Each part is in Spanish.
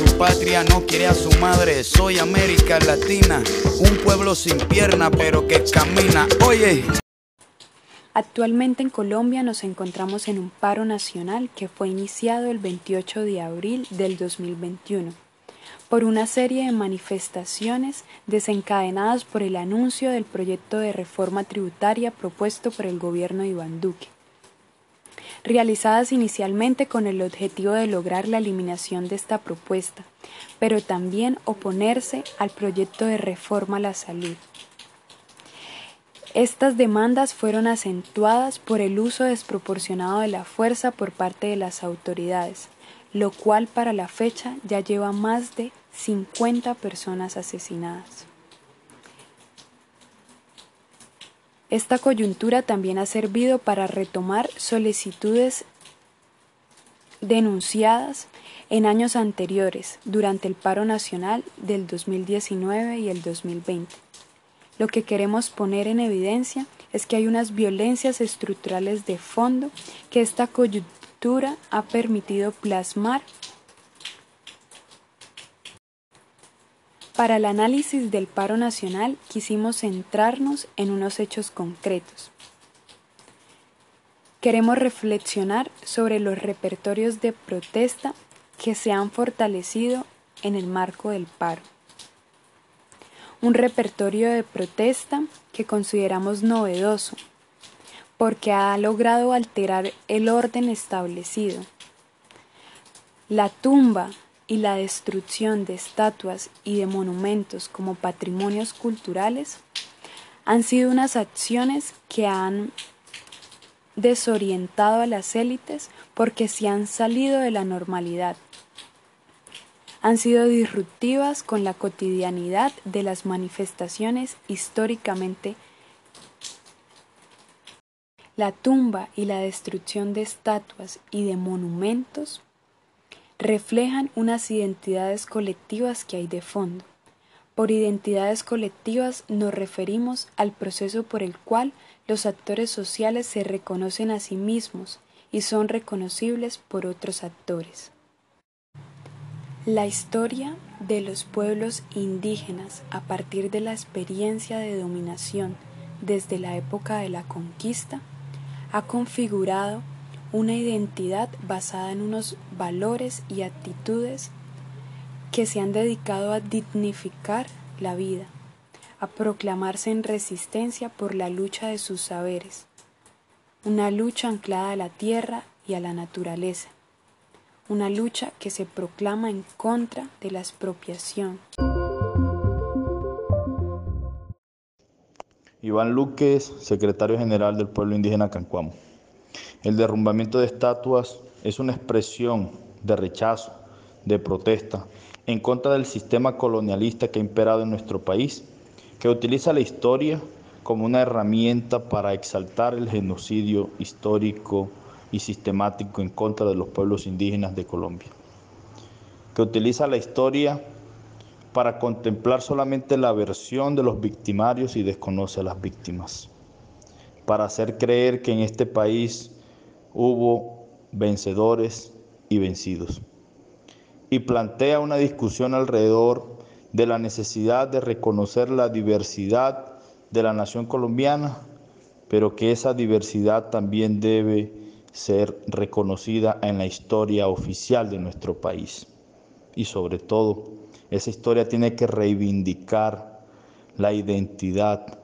su patria, no quiere a su madre. Soy América Latina, un pueblo sin pierna pero que camina. Oye. Actualmente en Colombia nos encontramos en un paro nacional que fue iniciado el 28 de abril del 2021 por una serie de manifestaciones desencadenadas por el anuncio del proyecto de reforma tributaria propuesto por el gobierno de Iván Duque, realizadas inicialmente con el objetivo de lograr la eliminación de esta propuesta, pero también oponerse al proyecto de reforma a la salud. Estas demandas fueron acentuadas por el uso desproporcionado de la fuerza por parte de las autoridades, lo cual para la fecha ya lleva más de 50 personas asesinadas. Esta coyuntura también ha servido para retomar solicitudes denunciadas en años anteriores durante el paro nacional del 2019 y el 2020. Lo que queremos poner en evidencia es que hay unas violencias estructurales de fondo que esta coyuntura ha permitido plasmar Para el análisis del paro nacional quisimos centrarnos en unos hechos concretos. Queremos reflexionar sobre los repertorios de protesta que se han fortalecido en el marco del paro. Un repertorio de protesta que consideramos novedoso porque ha logrado alterar el orden establecido. La tumba y la destrucción de estatuas y de monumentos como patrimonios culturales han sido unas acciones que han desorientado a las élites porque se han salido de la normalidad. Han sido disruptivas con la cotidianidad de las manifestaciones históricamente. La tumba y la destrucción de estatuas y de monumentos reflejan unas identidades colectivas que hay de fondo. Por identidades colectivas nos referimos al proceso por el cual los actores sociales se reconocen a sí mismos y son reconocibles por otros actores. La historia de los pueblos indígenas a partir de la experiencia de dominación desde la época de la conquista ha configurado una identidad basada en unos valores y actitudes que se han dedicado a dignificar la vida, a proclamarse en resistencia por la lucha de sus saberes, una lucha anclada a la tierra y a la naturaleza, una lucha que se proclama en contra de la expropiación. Iván Luques, secretario general del pueblo indígena Cancuamo. El derrumbamiento de estatuas es una expresión de rechazo, de protesta en contra del sistema colonialista que ha imperado en nuestro país, que utiliza la historia como una herramienta para exaltar el genocidio histórico y sistemático en contra de los pueblos indígenas de Colombia, que utiliza la historia para contemplar solamente la versión de los victimarios y desconoce a las víctimas, para hacer creer que en este país hubo vencedores y vencidos. Y plantea una discusión alrededor de la necesidad de reconocer la diversidad de la nación colombiana, pero que esa diversidad también debe ser reconocida en la historia oficial de nuestro país. Y sobre todo, esa historia tiene que reivindicar la identidad,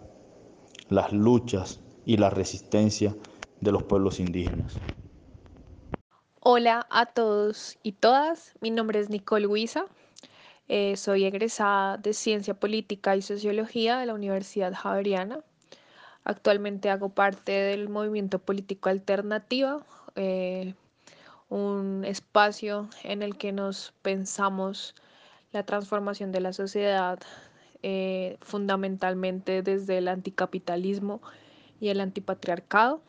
las luchas y la resistencia de los pueblos indígenas. Hola a todos y todas, mi nombre es Nicole Huiza, eh, soy egresada de Ciencia Política y Sociología de la Universidad Javeriana. Actualmente hago parte del movimiento político Alternativa, eh, un espacio en el que nos pensamos la transformación de la sociedad eh, fundamentalmente desde el anticapitalismo y el antipatriarcado.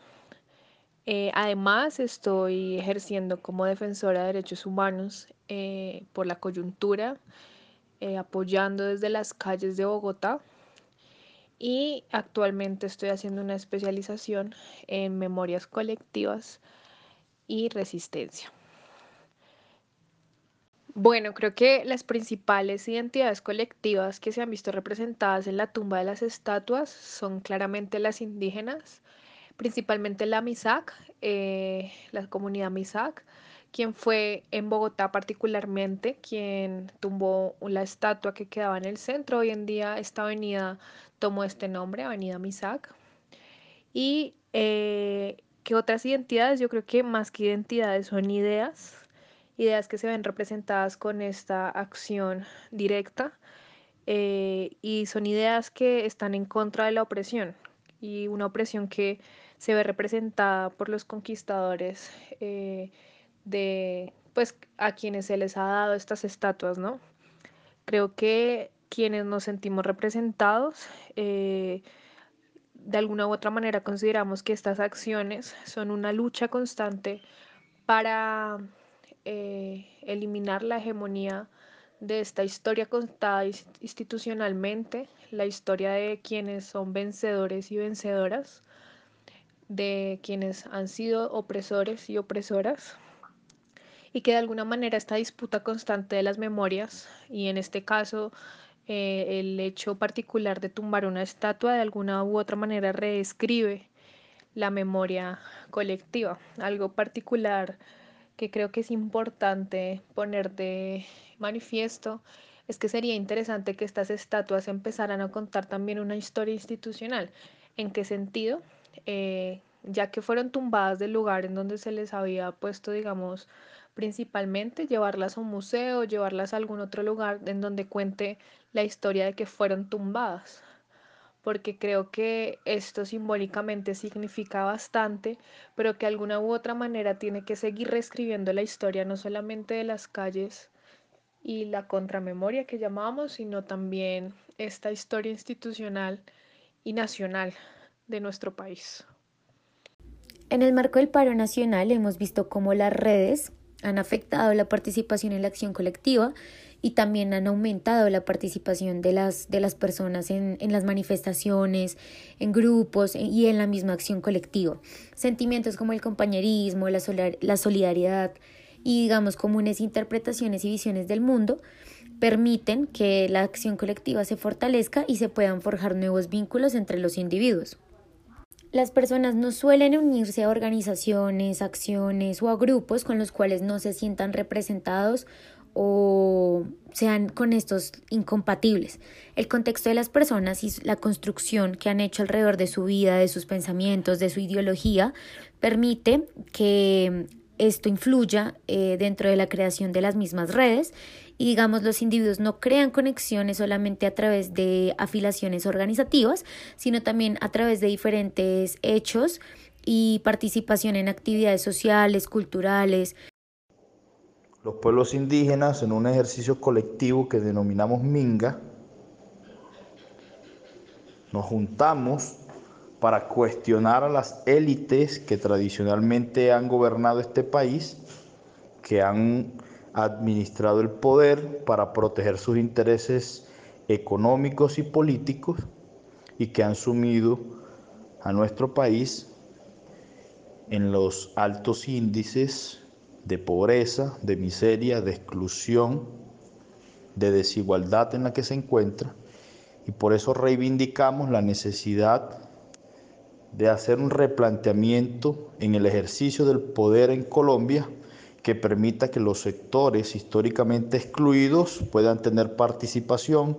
Eh, además, estoy ejerciendo como defensora de derechos humanos eh, por la coyuntura, apoyando desde las calles de Bogotá y actualmente estoy haciendo una especialización en memorias colectivas y resistencia. Bueno, creo que las principales identidades colectivas que se han visto representadas en la tumba de las estatuas son claramente las indígenas, principalmente la Misak, eh, la comunidad Misak, quien fue en Bogotá particularmente, quien tumbó la estatua que quedaba en el centro. Hoy en día esta avenida tomó este nombre, Avenida Misak. Y eh, que otras identidades, yo creo que más que identidades son ideas ideas que se ven representadas con esta acción directa eh, y son ideas que están en contra de la opresión y una opresión que se ve representada por los conquistadores eh, de pues a quienes se les ha dado estas estatuas, ¿no? Creo que quienes nos sentimos representados eh, de alguna u otra manera consideramos que estas acciones son una lucha constante para eh, eliminar la hegemonía de esta historia contada institucionalmente, la historia de quienes son vencedores y vencedoras, de quienes han sido opresores y opresoras, y que de alguna manera esta disputa constante de las memorias, y en este caso eh, el hecho particular de tumbar una estatua de alguna u otra manera reescribe la memoria colectiva, algo particular que creo que es importante poner de manifiesto es que sería interesante que estas estatuas empezaran a contar también una historia institucional. ¿En qué sentido? Eh, ya que fueron tumbadas del lugar en donde se les había puesto, digamos, principalmente llevarlas a un museo, llevarlas a algún otro lugar en donde cuente la historia de que fueron tumbadas. Porque creo que esto simbólicamente significa bastante, pero que de alguna u otra manera tiene que seguir reescribiendo la historia, no solamente de las calles y la contramemoria que llamamos, sino también esta historia institucional y nacional de nuestro país. En el marco del paro nacional hemos visto cómo las redes han afectado la participación en la acción colectiva y también han aumentado la participación de las, de las personas en, en las manifestaciones, en grupos y en la misma acción colectiva. Sentimientos como el compañerismo, la, la solidaridad y digamos comunes interpretaciones y visiones del mundo permiten que la acción colectiva se fortalezca y se puedan forjar nuevos vínculos entre los individuos. Las personas no suelen unirse a organizaciones, acciones o a grupos con los cuales no se sientan representados o sean con estos incompatibles. El contexto de las personas y la construcción que han hecho alrededor de su vida, de sus pensamientos, de su ideología, permite que esto influya eh, dentro de la creación de las mismas redes. Y digamos los individuos no crean conexiones solamente a través de afiliaciones organizativas, sino también a través de diferentes hechos y participación en actividades sociales, culturales, los pueblos indígenas en un ejercicio colectivo que denominamos Minga, nos juntamos para cuestionar a las élites que tradicionalmente han gobernado este país, que han administrado el poder para proteger sus intereses económicos y políticos y que han sumido a nuestro país en los altos índices de pobreza, de miseria, de exclusión, de desigualdad en la que se encuentra. Y por eso reivindicamos la necesidad de hacer un replanteamiento en el ejercicio del poder en Colombia que permita que los sectores históricamente excluidos puedan tener participación,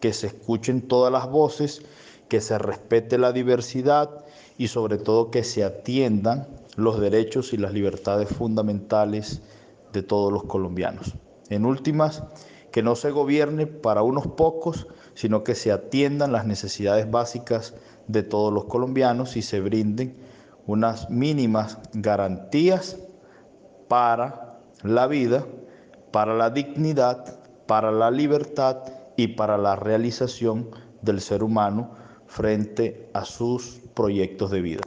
que se escuchen todas las voces que se respete la diversidad y sobre todo que se atiendan los derechos y las libertades fundamentales de todos los colombianos. En últimas, que no se gobierne para unos pocos, sino que se atiendan las necesidades básicas de todos los colombianos y se brinden unas mínimas garantías para la vida, para la dignidad, para la libertad y para la realización del ser humano frente a sus proyectos de vida.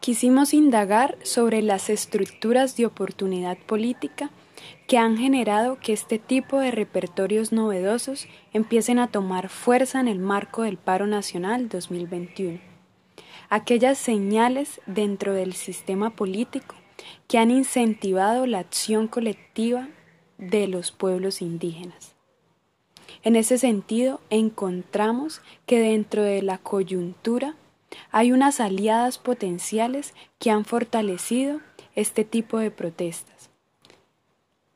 Quisimos indagar sobre las estructuras de oportunidad política que han generado que este tipo de repertorios novedosos empiecen a tomar fuerza en el marco del paro nacional 2021. Aquellas señales dentro del sistema político que han incentivado la acción colectiva de los pueblos indígenas. En ese sentido, encontramos que dentro de la coyuntura hay unas aliadas potenciales que han fortalecido este tipo de protestas.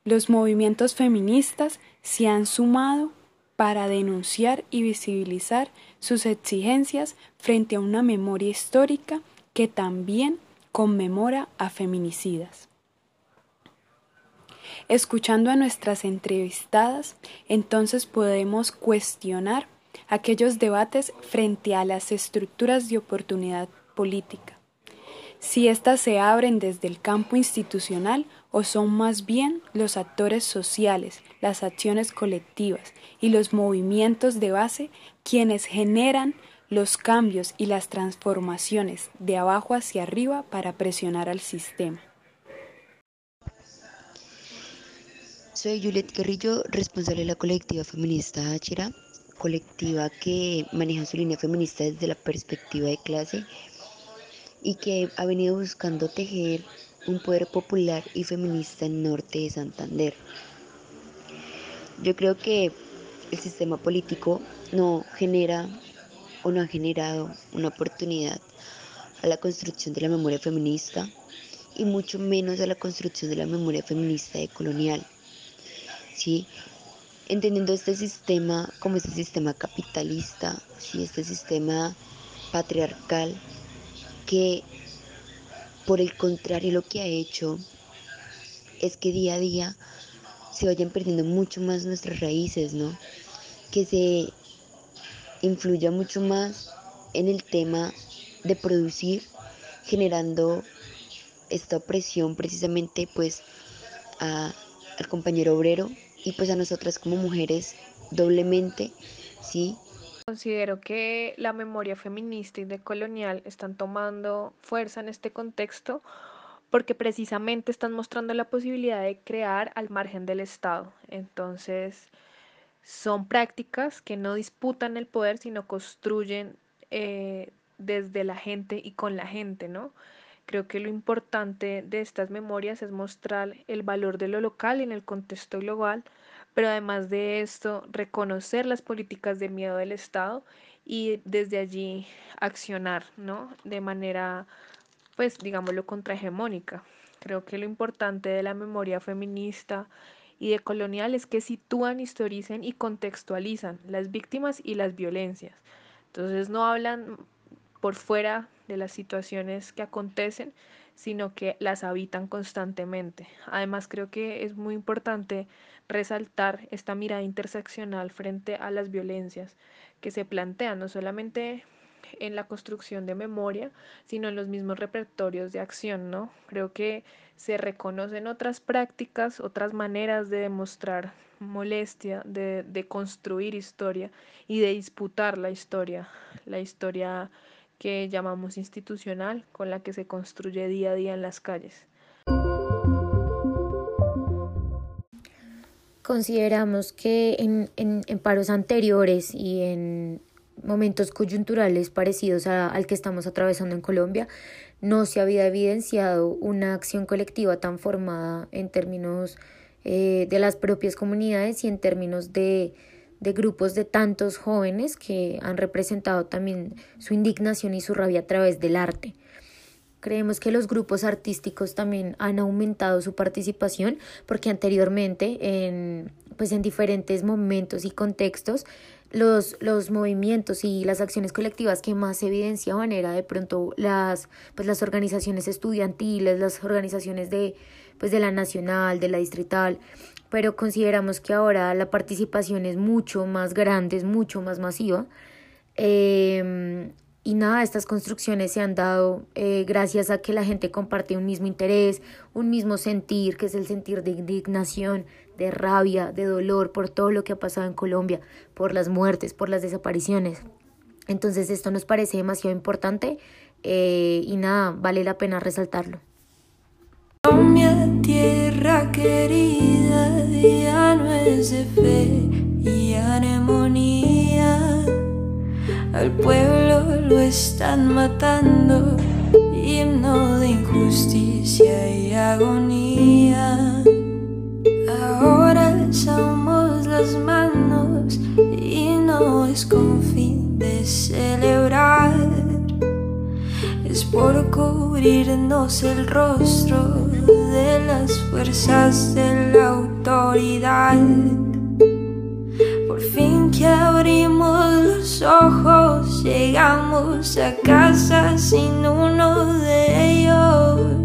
Los movimientos feministas se han sumado para denunciar y visibilizar sus exigencias frente a una memoria histórica que también conmemora a feminicidas. Escuchando a nuestras entrevistadas, entonces podemos cuestionar aquellos debates frente a las estructuras de oportunidad política, si éstas se abren desde el campo institucional o son más bien los actores sociales, las acciones colectivas y los movimientos de base quienes generan los cambios y las transformaciones de abajo hacia arriba para presionar al sistema. Soy Juliet Guerrillo, responsable de la colectiva feminista Achira colectiva que maneja su línea feminista desde la perspectiva de clase y que ha venido buscando tejer un poder popular y feminista en norte de Santander. Yo creo que el sistema político no genera o no ha generado una oportunidad a la construcción de la memoria feminista y mucho menos a la construcción de la memoria feminista de colonial. ¿sí? entendiendo este sistema como este sistema capitalista, ¿sí? este sistema patriarcal, que por el contrario lo que ha hecho es que día a día se vayan perdiendo mucho más nuestras raíces, ¿no? Que se influya mucho más en el tema de producir, generando esta opresión precisamente pues al compañero obrero y pues a nosotras como mujeres doblemente, ¿sí? Considero que la memoria feminista y decolonial están tomando fuerza en este contexto porque precisamente están mostrando la posibilidad de crear al margen del Estado. Entonces, son prácticas que no disputan el poder, sino construyen eh, desde la gente y con la gente, ¿no? Creo que lo importante de estas memorias es mostrar el valor de lo local en el contexto global, pero además de esto, reconocer las políticas de miedo del Estado y desde allí accionar, ¿no? De manera, pues, digámoslo, contrahegemónica. Creo que lo importante de la memoria feminista y de colonial es que sitúan, historicen y contextualizan las víctimas y las violencias. Entonces no hablan por fuera de las situaciones que acontecen, sino que las habitan constantemente. Además, creo que es muy importante resaltar esta mirada interseccional frente a las violencias que se plantean no solamente en la construcción de memoria, sino en los mismos repertorios de acción, ¿no? Creo que se reconocen otras prácticas, otras maneras de demostrar molestia, de, de construir historia y de disputar la historia, la historia que llamamos institucional, con la que se construye día a día en las calles. Consideramos que en, en, paros anteriores y en momentos coyunturales parecidos al que estamos atravesando en Colombia, no se había evidenciado una acción colectiva tan formada en términos eh, de las propias comunidades y en términos de de grupos de tantos jóvenes que han representado también su indignación y su rabia a través del arte. Creemos que los grupos artísticos también han aumentado su participación porque anteriormente en pues en diferentes momentos y contextos, los, los movimientos y las acciones colectivas que más evidenciaban era de pronto las, pues las organizaciones estudiantiles, las organizaciones de, pues de la nacional, de la distrital, pero consideramos que ahora la participación es mucho más grande, es mucho más masiva. Eh, y nada, estas construcciones se han dado eh, gracias a que la gente comparte un mismo interés, un mismo sentir, que es el sentir de indignación, de rabia, de dolor por todo lo que ha pasado en Colombia, por las muertes, por las desapariciones. Entonces esto nos parece demasiado importante eh, y nada, vale la pena resaltarlo. Colombia, tierra querida, ya no es de fe y anemonía. Al pueblo lo están matando, himno de injusticia y agonía. Cubrirnos el rostro de las fuerzas de la autoridad. Por fin que abrimos los ojos, llegamos a casa sin uno de ellos.